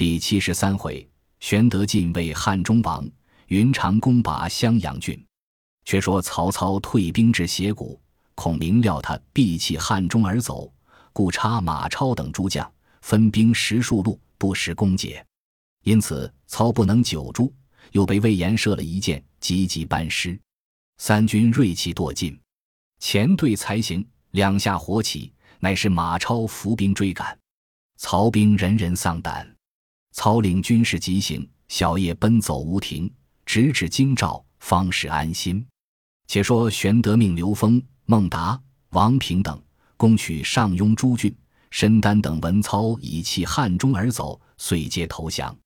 第七十三回，玄德进位汉中王，云长攻拔襄阳郡。却说曹操退兵至斜谷，孔明料他必弃汉中而走，故差马超等诸将分兵十数路，不时攻解。因此操不能久住，又被魏延射了一箭，急急班师。三军锐气堕尽，前队才行，两下火起，乃是马超伏兵追赶，曹兵人人丧胆。操领军士急行，小夜奔走无停，直至京兆，方始安心。且说玄德命刘封、孟达、王平等攻取上庸诸郡，申丹等闻操已弃汉中而走，遂皆投降。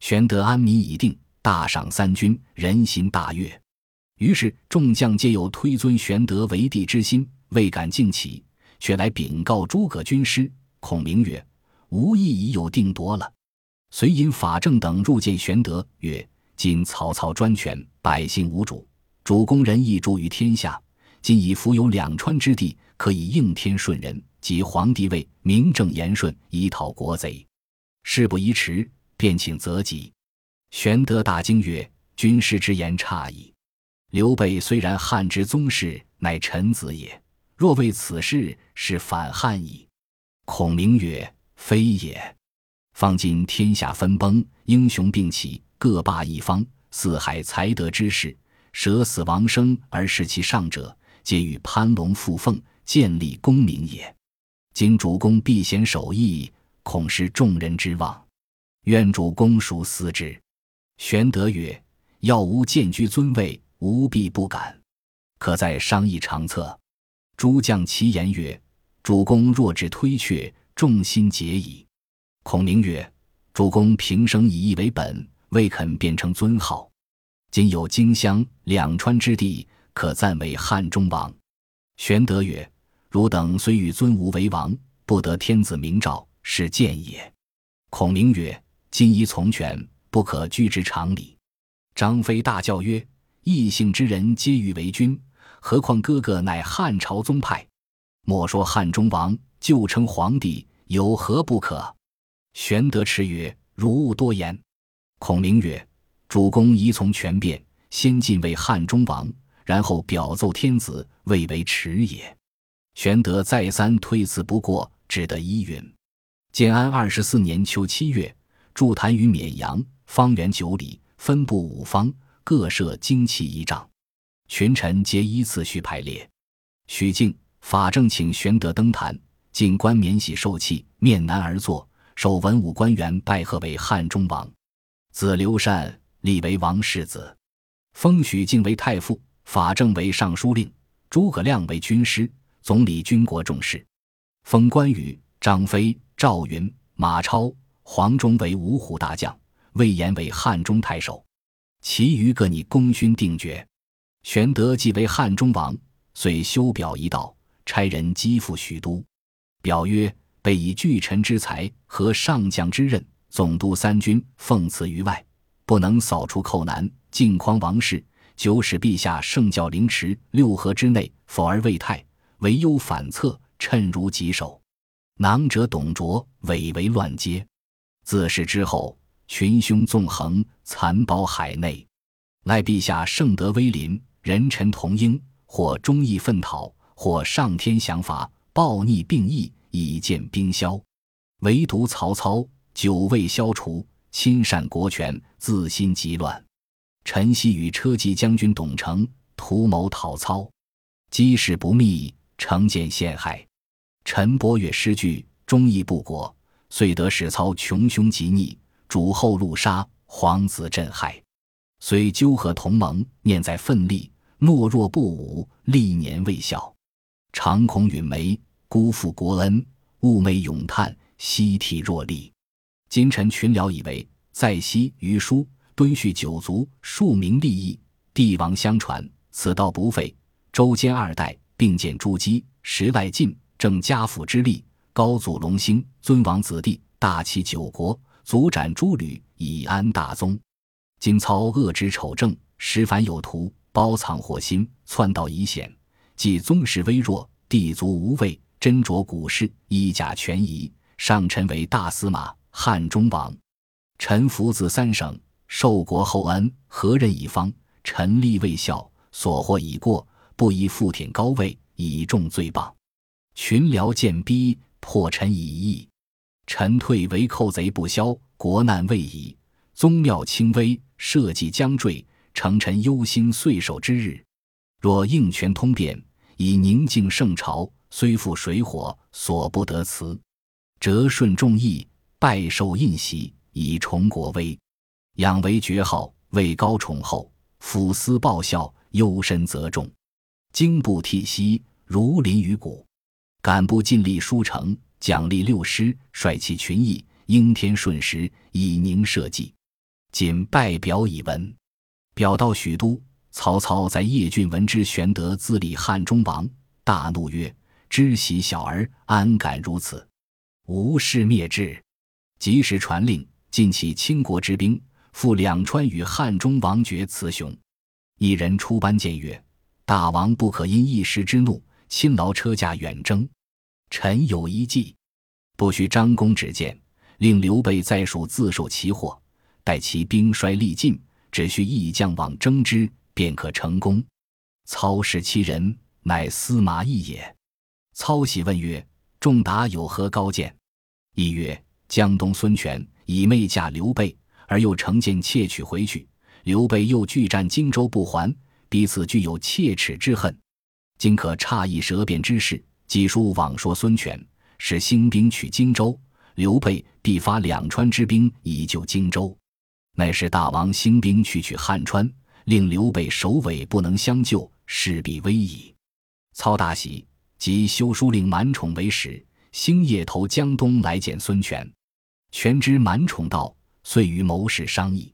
玄德安民已定，大赏三军，人心大悦。于是众将皆有推尊玄德为帝之心，未敢竟起，却来禀告诸葛军师。孔明曰：“吾意已有定夺了。”遂引法正等入见玄德，曰：“今曹操专权，百姓无主，主公仁义著于天下。今已伏有两川之地，可以应天顺人，即皇帝位，名正言顺，以讨国贼。事不宜迟，便请择吉。”玄德大惊曰：“军师之言差矣。刘备虽然汉之宗室，乃臣子也。若为此事，是反汉矣。”孔明曰：“非也。”方今天下分崩，英雄并起，各霸一方。四海才德之士，舍死亡生而视其上者，皆与攀龙附凤，建立功名也。今主公避险守义，恐失众人之望，愿主公熟思之。玄德曰：“要吾建居尊位，吾必不敢。可再商议长策。”诸将齐言曰：“主公若只推却，众心结矣。”孔明曰：“主公平生以义为本，未肯变成尊号。今有荆襄两川之地，可暂为汉中王。”玄德曰：“汝等虽与尊吾为王，不得天子明诏，是谏也。”孔明曰：“今宜从权，不可拘之常理。”张飞大叫曰：“异姓之人皆欲为君，何况哥哥乃汉朝宗派？莫说汉中王，就称皇帝，有何不可？”玄德叱曰：“汝勿多言。”孔明曰：“主公宜从权变，先晋为汉中王，然后表奏天子，未为迟也。”玄德再三推辞不过，只得依允。建安二十四年秋七月，筑坛于绵阳，方圆九里，分布五方，各设旌旗仪仗，群臣皆依次序排列。许靖、法正请玄德登坛，进冠免喜受器，面南而坐。受文武官员拜贺为汉中王，子刘禅立为王世子，封许靖为太傅，法正为尚书令，诸葛亮为军师，总理军国重事，封关羽、张飞、赵云、马超、黄忠为五虎大将，魏延为汉中太守，其余各拟功勋定爵。玄德即为汉中王，遂修表一道，差人击赴许都，表曰。被以巨臣之才和上将之任，总督三军，奉辞于外，不能扫除寇难，靖匡王室，久使陛下圣教凌迟，六合之内，否而未泰，唯忧反侧，趁如棘手。囊者董卓，伪为乱阶。自是之后，群凶纵横，残暴海内，赖陛下圣德威临，人臣同应，或忠义奋讨，或上天降罚，暴逆并义。以见兵消，唯独曹操久未消除，亲善国权，自心极乱。陈豨与车骑将军董承图谋讨操，机事不密，成见陷害。陈伯越失据，忠义不果，遂得使操穷凶极逆，主后路杀，皇子震害。虽纠合同盟，念在奋力，懦弱不武，历年未效，常恐允眉。辜负国恩，寤寐咏叹，息涕若厉。今臣群僚以为，在西于书敦叙九族，庶民利益，帝王相传，此道不废。周兼二代并建诸姬，时外晋，正家父之力，高祖隆兴，尊王子弟，大齐九国，族斩诸吕，以安大宗。今操恶之丑政，实反有图，包藏祸心，篡道以险，即宗室微弱，帝族无畏。斟酌古事，衣甲权宜，上臣为大司马、汉中王。臣服自三省，受国厚恩，何任一方？臣立未效，所获已过，不宜复挺高位，以重罪谤。群僚见逼，破臣以义。臣退为寇贼不消，国难未已。宗庙轻微，社稷将坠，成臣忧心岁首之日。若应权通变，以宁静圣朝，虽负水火，所不得辞。折顺众议，拜受印玺，以崇国威。养为爵号，位高崇厚，抚思报效，忧深则重。经部涕兮，如临于谷。敢不尽力书成，奖励六师，率其群议，应天顺时，以宁社稷。谨拜表以闻。表到许都，曹操在邺郡闻之，玄德自立汉中王，大怒曰：“知喜小儿，安敢如此？无事灭之！”及时传令，尽起倾国之兵，赴两川与汉中王决雌雄。一人出班谏曰：“大王不可因一时之怒。”亲劳车驾远征，臣有一计，不需张公指荐，令刘备在蜀自受其祸，待其兵衰力尽，只需一将往征之，便可成功。操视其人，乃司马懿也。操喜问曰：“仲达有何高见？”一曰：“江东孙权以妹嫁刘备，而又乘舰窃取回去，刘备又拒战荆州不还，彼此具有切齿之恨。”今可差一舌辩之事，几书往说孙权，使兴兵取荆州，刘备必发两川之兵以救荆州。乃是大王兴兵去取汉川，令刘备首尾不能相救，势必危矣。操大喜，即修书令满宠为使，星夜投江东来见孙权。权知满宠到，遂与谋士商议。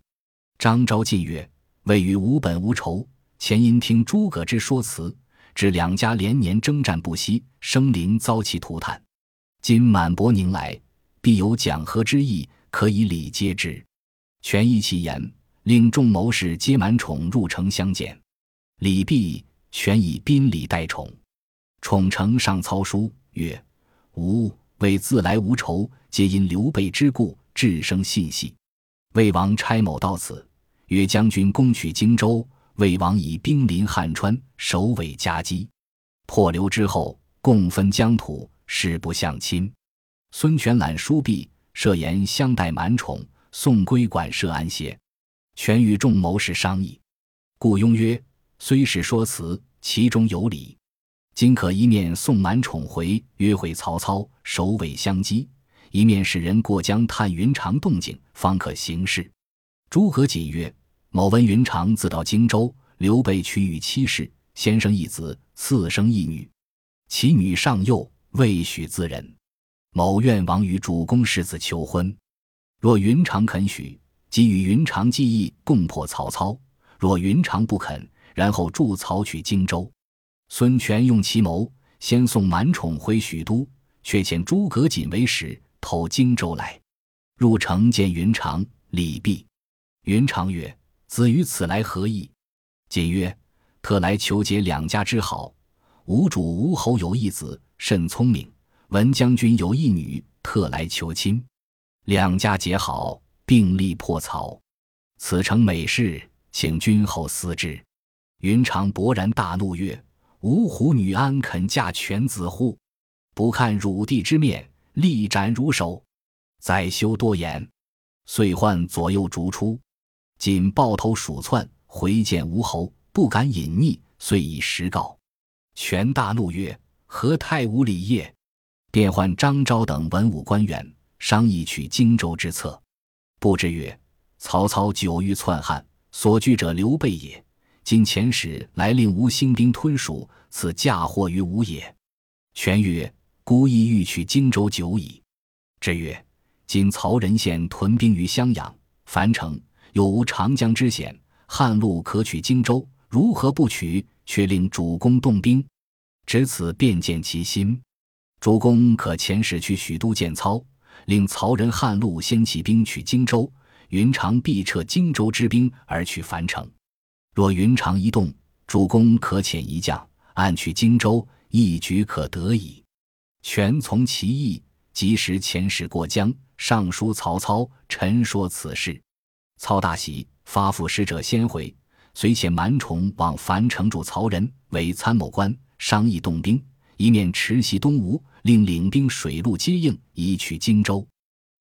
张昭进曰：“未与无本无仇，前因听诸葛之说辞。”致两家连年征战不息，生灵遭其涂炭。今满伯宁来，必有讲和之意，可以礼接之。权依其言，令众谋士皆满宠入城相见。礼毕，权以宾礼待宠。宠呈上操书曰：“吾为自来无仇，皆因刘备之故，致生信系。魏王差某到此，曰将军攻取荆州。”魏王以兵临汉川，首尾夹击，破刘之后，共分疆土，誓不相侵。孙权览书毕，设言相待满宠，送归馆舍安歇。权与众谋士商议，顾雍曰：“虽是说辞，其中有理。今可一面送满宠回，约会曹操，首尾相击；一面使人过江探云长动静，方可行事。”诸葛瑾曰。某闻云长自到荆州，刘备娶与妻室，先生一子，次生一女，其女尚幼，未许自人。某愿往与主公世子求婚。若云长肯许，即与云长计议共破曹操；若云长不肯，然后助曹取荆州。孙权用奇谋，先送满宠回许都，却遣诸葛瑾为使投荆州来。入城见云长，礼毕。云长曰。子于此来何意？瑾曰：“特来求结两家之好。吴主吴侯有一子，甚聪明。闻将军有一女，特来求亲。两家结好，并力破曹。此诚美事，请君后思之。”云长勃然大怒曰：“五虎女安肯嫁犬子乎？不看汝弟之面，力斩汝首！再休多言。”遂唤左右逐出。仅抱头鼠窜回见吴侯，不敢隐匿，遂以实告。权大怒曰：“何太无礼也！”便唤张昭等文武官员商议取荆州之策。不知曰：“曹操久欲篡汉，所惧者刘备也。今遣使来令吴兴兵吞蜀，此嫁祸于吴也。”权曰：“孤意欲取荆州久矣。”之曰：“今曹仁县屯兵于襄阳、樊城。”有无长江之险，汉路可取荆州，如何不取？却令主公动兵，只此便见其心。主公可遣使去许都见操，令曹仁汉路先起兵取荆州，云长必撤荆州之兵而去樊城。若云长一动，主公可遣一将暗取荆州，一举可得矣。权从其意，及时遣使过江，上书曹操，陈说此事。操大喜，发付使者先回，遂遣蛮宠往樊城助曹仁为参谋官，商议动兵，一面持袭东吴，令领兵水陆接应，以取荆州。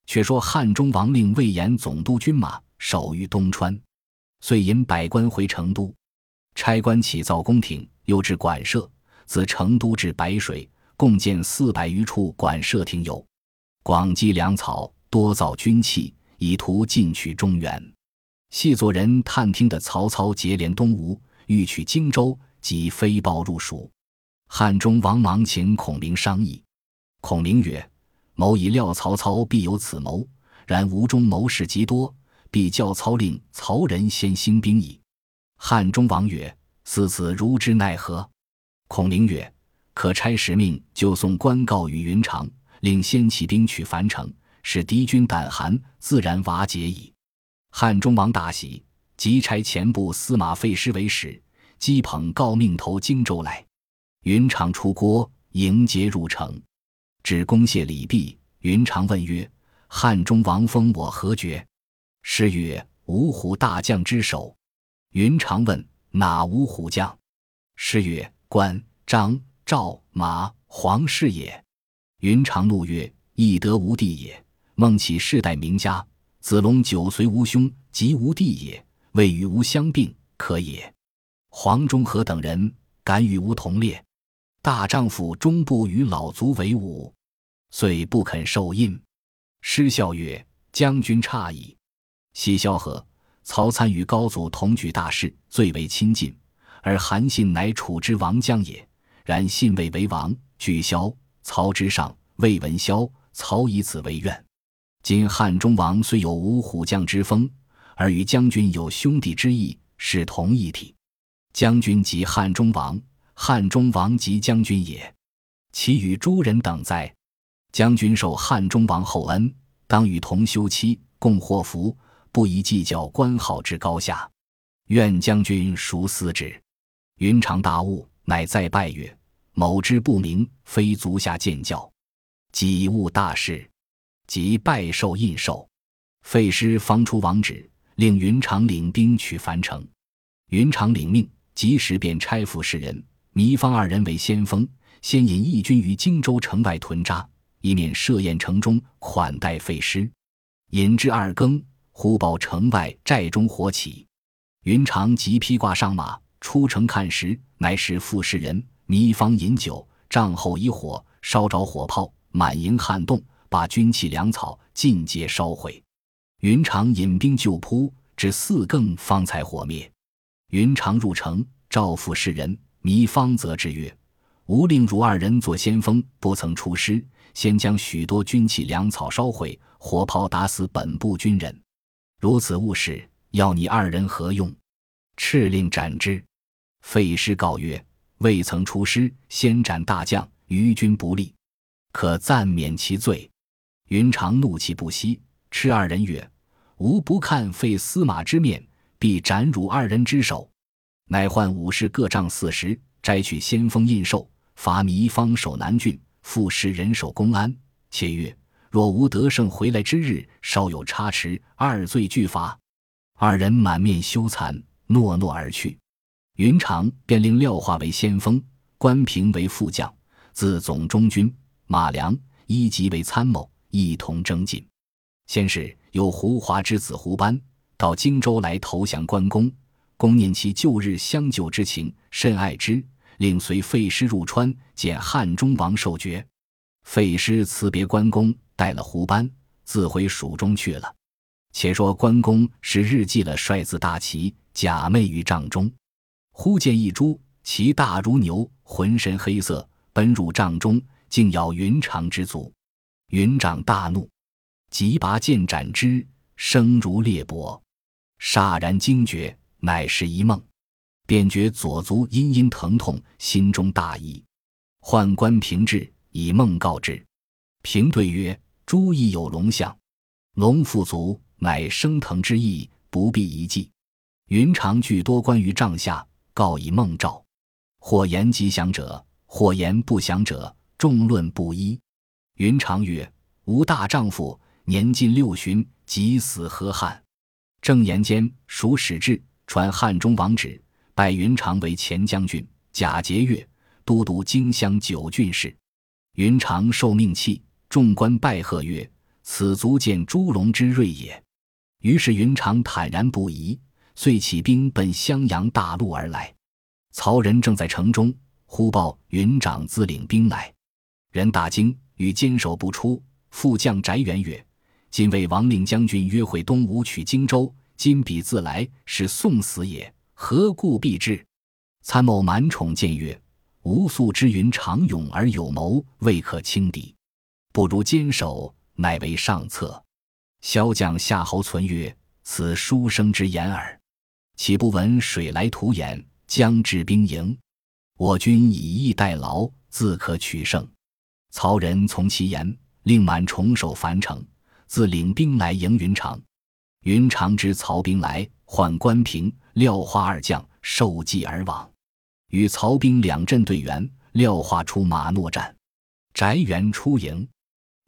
却说汉中王令魏延总督军马，守于东川，遂引百官回成都，差官起造宫廷，又置馆舍，自成都至白水，共建四百余处馆舍亭游，广积粮草，多造军器。以图进取中原，细作人探听的曹操结连东吴，欲取荆州，即飞报入蜀。汉中王忙请孔明商议。孔明曰：“某已料曹操必有此谋，然吴中谋士极多，必教操令曹仁先兴兵矣。”汉中王曰：“思此如之奈何？”孔明曰：“可差使命，就送官告与云长，令先起兵取樊城。”使敌军胆寒，自然瓦解矣。汉中王大喜，即差前部司马费师为使，击捧诰命投荆州来。云长出郭迎接入城，只恭谢礼毕，云长问曰：“汉中王封我何爵？”师曰：“五虎大将之首。”云长问：“哪五虎将？”师曰：“关张赵马黄是也。”云长怒曰：“亦得无地也。”孟起世代名家，子龙九随吾兄，即吾弟也。未与吾相并，可也。黄忠和等人敢与吾同列，大丈夫终不与老卒为伍，遂不肯受印。师笑曰：“将军诧异。”西萧何、曹参与高祖同举大事，最为亲近。而韩信乃楚之王将也，然信未为王，惧萧曹之上，未闻萧曹以此为怨。今汉中王虽有五虎将之风，而与将军有兄弟之义，是同一体。将军即汉中王，汉中王即将军也。其与诸人等哉？将军受汉中王厚恩，当与同休戚，共祸福，不宜计较官号之高下。愿将军熟思之。云长大悟，乃再拜曰：“某之不明，非足下见教，己误大事。”即拜受印绶，费师方出王旨，令云长领兵取樊城。云长领命，及时便差付士人糜芳二人为先锋，先引义军于荆州城外屯扎，以免设宴城中款待费师。引至二更，忽报城外寨中火起。云长即披挂上马出城看时，乃是傅士人糜芳饮酒，帐后一火烧着火炮，满营撼动。把军器粮草尽皆烧毁，云长引兵就扑，至四更方才火灭。云长入城，召付士人糜芳，则之曰：“吾令汝二人做先锋，不曾出师，先将许多军器粮草烧毁，火炮打死本部军人，如此误事，要你二人何用？敕令斩之。”费师告曰：“未曾出师，先斩大将，于军不利，可暂免其罪。”云长怒气不息，斥二人曰：“吾不看废司马之面，必斩汝二人之首。”乃唤武士各杖四十，摘取先锋印绶，罚糜芳守南郡，复使人守公安。且曰：“若无得胜回来之日，稍有差池，二罪俱罚。”二人满面羞惭，诺诺而去。云长便令廖化为先锋，关平为副将，自总中军，马良一级为参谋。一同征进。先是有胡华之子胡班到荆州来投降关公，公念其旧日相救之情，甚爱之，令随费师入川见汉中王受爵。费师辞别关公，带了胡班，自回蜀中去了。且说关公是日记了帅字大旗，假寐于帐中，忽见一猪，其大如牛，浑身黑色，奔入帐中，竟咬云长之足。云长大怒，即拔剑斩之，声如裂帛，霎然惊觉，乃是一梦，便觉左足阴阴疼痛，心中大疑，宦官平至，以梦告之。平对曰：“诸亦有龙象，龙复足，乃升腾之意，不必一计。”云长具多关于帐下，告以梦兆，或言吉祥者，或言不祥者，众论不一。云长曰：“吾大丈夫，年近六旬，即死何汉。正言间，属史志传汉中王旨，拜云长为前将军、假节钺，都督荆襄九郡事。云长受命气，众官拜贺曰：“此足见朱龙之锐也。”于是云长坦然不疑，遂起兵奔襄阳大路而来。曹仁正在城中，忽报云长自领兵来，人大惊，与坚守不出。副将翟元曰：“今为王令将军约会东吴取荆州，今彼自来，是送死也，何故避之？”参谋满宠见曰：“吾素知云长勇而有谋，未可轻敌，不如坚守，乃为上策。”骁将夏侯存曰：“此书生之言耳，岂不闻水来土掩，将至兵营？我军以逸待劳，自可取胜。”曹仁从其言，令满重守樊城，自领兵来迎云长。云长知曹兵来，唤关平、廖化二将受计而往，与曹兵两阵对圆。廖化出马搦战，翟元出营，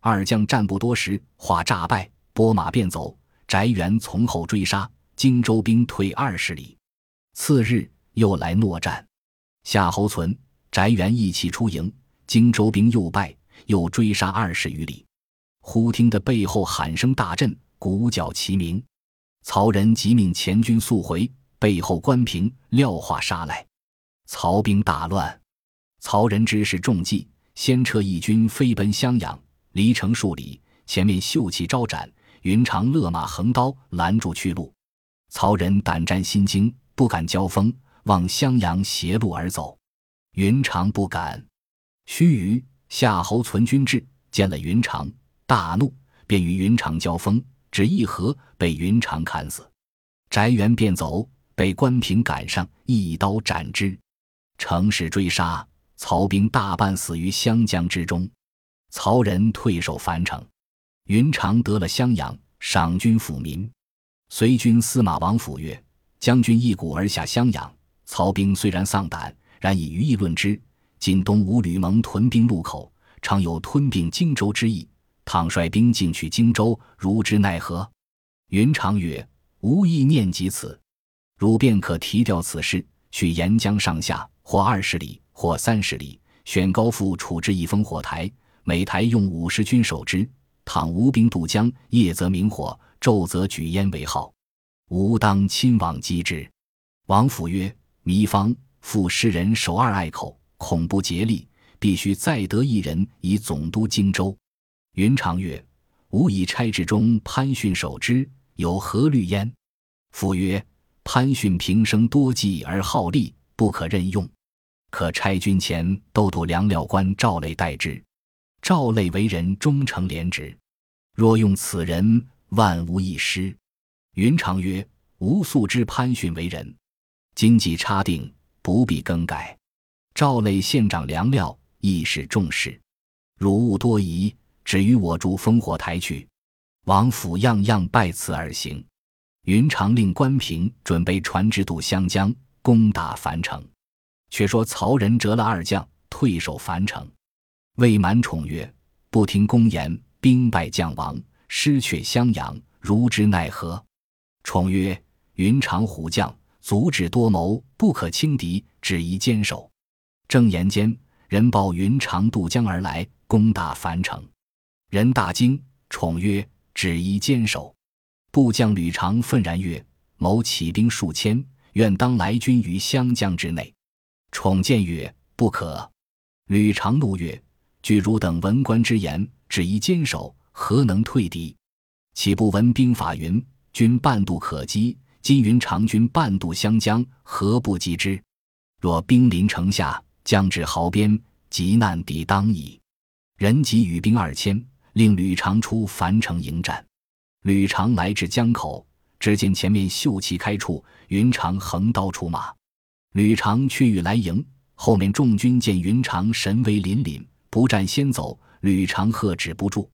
二将战不多时，化诈败。拨马便走，翟元从后追杀，荆州兵退二十里。次日又来搦战，夏侯存、翟元一起出营，荆州兵又败，又追杀二十余里。忽听得背后喊声大震，鼓角齐鸣。曹仁即命前军速回，背后关平、廖化杀来，曹兵大乱。曹仁知是中计，先撤一军飞奔襄阳，离城数里，前面秀旗招展。云长勒马横刀拦住去路，曹仁胆战心惊，不敢交锋，往襄阳斜路而走。云长不敢。须臾，夏侯存军至，见了云长，大怒，便与云长交锋，只一合，被云长砍死。翟元便走，被关平赶上，一刀斩之。乘势追杀，曹兵大半死于湘江之中。曹仁退守樊城。云长得了襄阳，赏军抚民。随军司马王府曰：“将军一鼓而下襄阳，曹兵虽然丧胆，然以余议论之。今东吴吕蒙屯兵路口，常有吞并荆州之意。倘率兵进取荆州，如之奈何？”云长曰：“无意念及此，汝便可提调此事，去沿江上下，或二十里，或三十里，选高阜处置一烽火台，每台用五十军守之。”倘吴兵渡江，夜则明火，昼则举烟为号。吾当亲往击之。王府曰：“糜芳复诗人守二隘口，恐不竭力，必须再得一人以总督荆州。”云长曰：“吾以差至中潘逊守之，有何虑焉？”府曰：“潘逊平生多计而好利，不可任用，可差军前都督粮料官赵累代之。赵累为人忠诚廉直。”若用此人，万无一失。云长曰：“吾素知潘逊为人，今既差定，不必更改。赵累县长粮料，亦是重视。汝勿多疑，只与我住烽火台去。王府样样拜辞而行。”云长令关平准备船只渡湘江，攻打樊城。却说曹仁折了二将，退守樊城。魏满宠曰：“不听公言。”兵败将亡，失却襄阳，如之奈何？宠曰：“云长虎将，足智多谋，不可轻敌，只宜坚守。”正言间，人报云长渡江而来，攻打樊城。人大惊，宠曰：“只宜坚守。”部将吕长愤然曰：“某起兵数千，愿当来军于湘江之内。”宠见曰：“不可。”吕长怒曰：“据汝等文官之言。”只宜坚守，何能退敌？岂不闻兵法云：“军半渡可击。”今云长军半渡湘江，何不击之？若兵临城下，将至壕边，急难抵当矣。人即与兵二千，令吕长出樊城迎战。吕长来至江口，只见前面秀旗开处，云长横刀出马。吕长却欲来迎，后面众军见云长神威凛凛，不战先走。吕长喝止不住，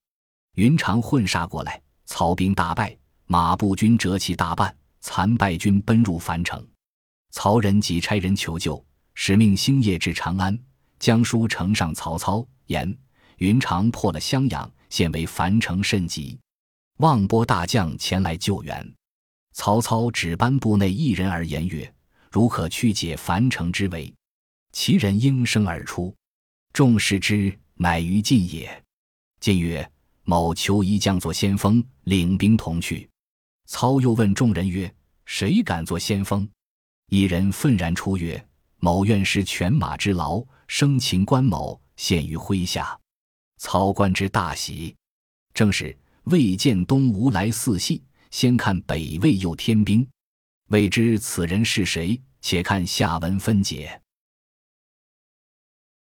云长混杀过来，曹兵大败，马步军折其大半，残败军奔入樊城。曹仁即差人求救，使命星夜至长安，将书呈上曹操，言云长破了襄阳，现为樊城甚急。望波大将前来救援。曹操只颁部内一人而言曰：“如可去解樊城之围。”其人应声而出，众视之，乃于晋也。晋曰：“某求一将作先锋，领兵同去。”操又问众人曰：“谁敢做先锋？”一人愤然出曰：“某愿施犬马之劳，生擒关某，献于麾下。”操观之大喜。正是未见东吴来四系，先看北魏又添兵。未知此人是谁？且看下文分解。